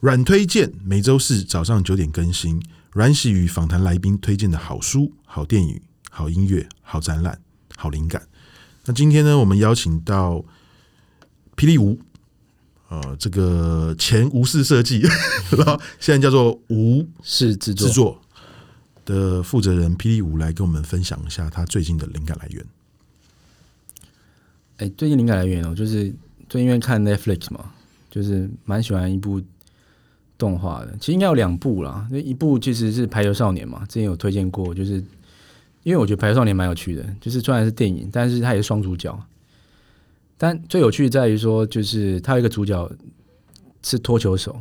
阮推荐每周四早上九点更新。阮玺与访谈来宾推荐的好书、好电影、好音乐、好展览、好灵感。那今天呢，我们邀请到霹雳舞，呃，这个前无视设计，然后现在叫做无视制作的负责人霹雳五来跟我们分享一下他最近的灵感来源。哎，最近灵感来源哦，就是最近因为看 Netflix 嘛，就是蛮喜欢一部。动画的其实应该有两部啦，那一部其实是《排球少年》嘛，之前有推荐过，就是因为我觉得《排球少年》蛮有趣的，就是虽然是电影，但是它也是双主角。但最有趣在于说，就是他有一个主角是脱球手，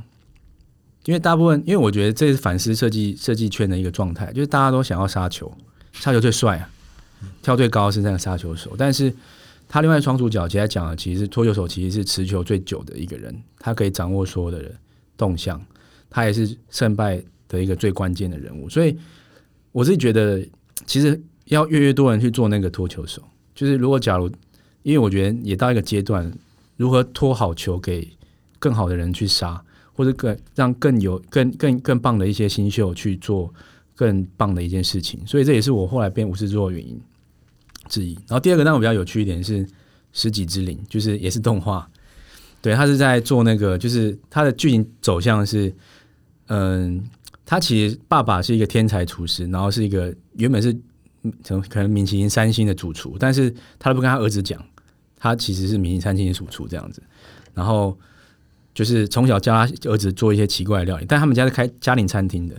因为大部分，因为我觉得这是反思设计设计圈的一个状态，就是大家都想要杀球，杀球最帅啊，跳最高是那个杀球手，但是他另外双主角其实讲的其实是脱球手，其实是持球最久的一个人，他可以掌握所有的人。动向，他也是胜败的一个最关键的人物，所以我自己觉得，其实要越越多人去做那个脱球手，就是如果假如，因为我觉得也到一个阶段，如何拖好球给更好的人去杀，或者更让更有更更更棒的一些新秀去做更棒的一件事情，所以这也是我后来变无视制作的原因之一。然后第二个让我比较有趣一点是《十几之灵》，就是也是动画。对，他是在做那个，就是他的剧情走向是，嗯，他其实爸爸是一个天才厨师，然后是一个原本是从可能米其林三星的主厨，但是他都不跟他儿子讲，他其实是米其林三星的主厨这样子，然后就是从小教他儿子做一些奇怪的料理，但他们家是开家庭餐厅的，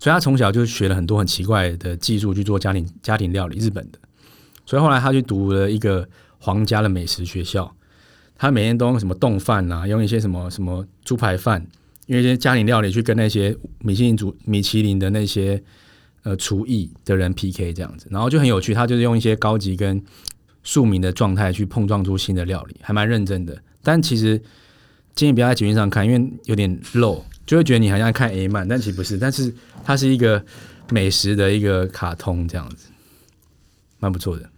所以他从小就学了很多很奇怪的技术去做家庭家庭料理，日本的，所以后来他去读了一个皇家的美食学校。他每天都用什么冻饭啊，用一些什么什么猪排饭，用一些家庭料理去跟那些米其林主米其林的那些呃厨艺的人 PK 这样子，然后就很有趣。他就是用一些高级跟庶民的状态去碰撞出新的料理，还蛮认真的。但其实建议不要在捷运上看，因为有点 low，就会觉得你好像看 A 漫，但其实不是。但是它是一个美食的一个卡通，这样子，蛮不错的。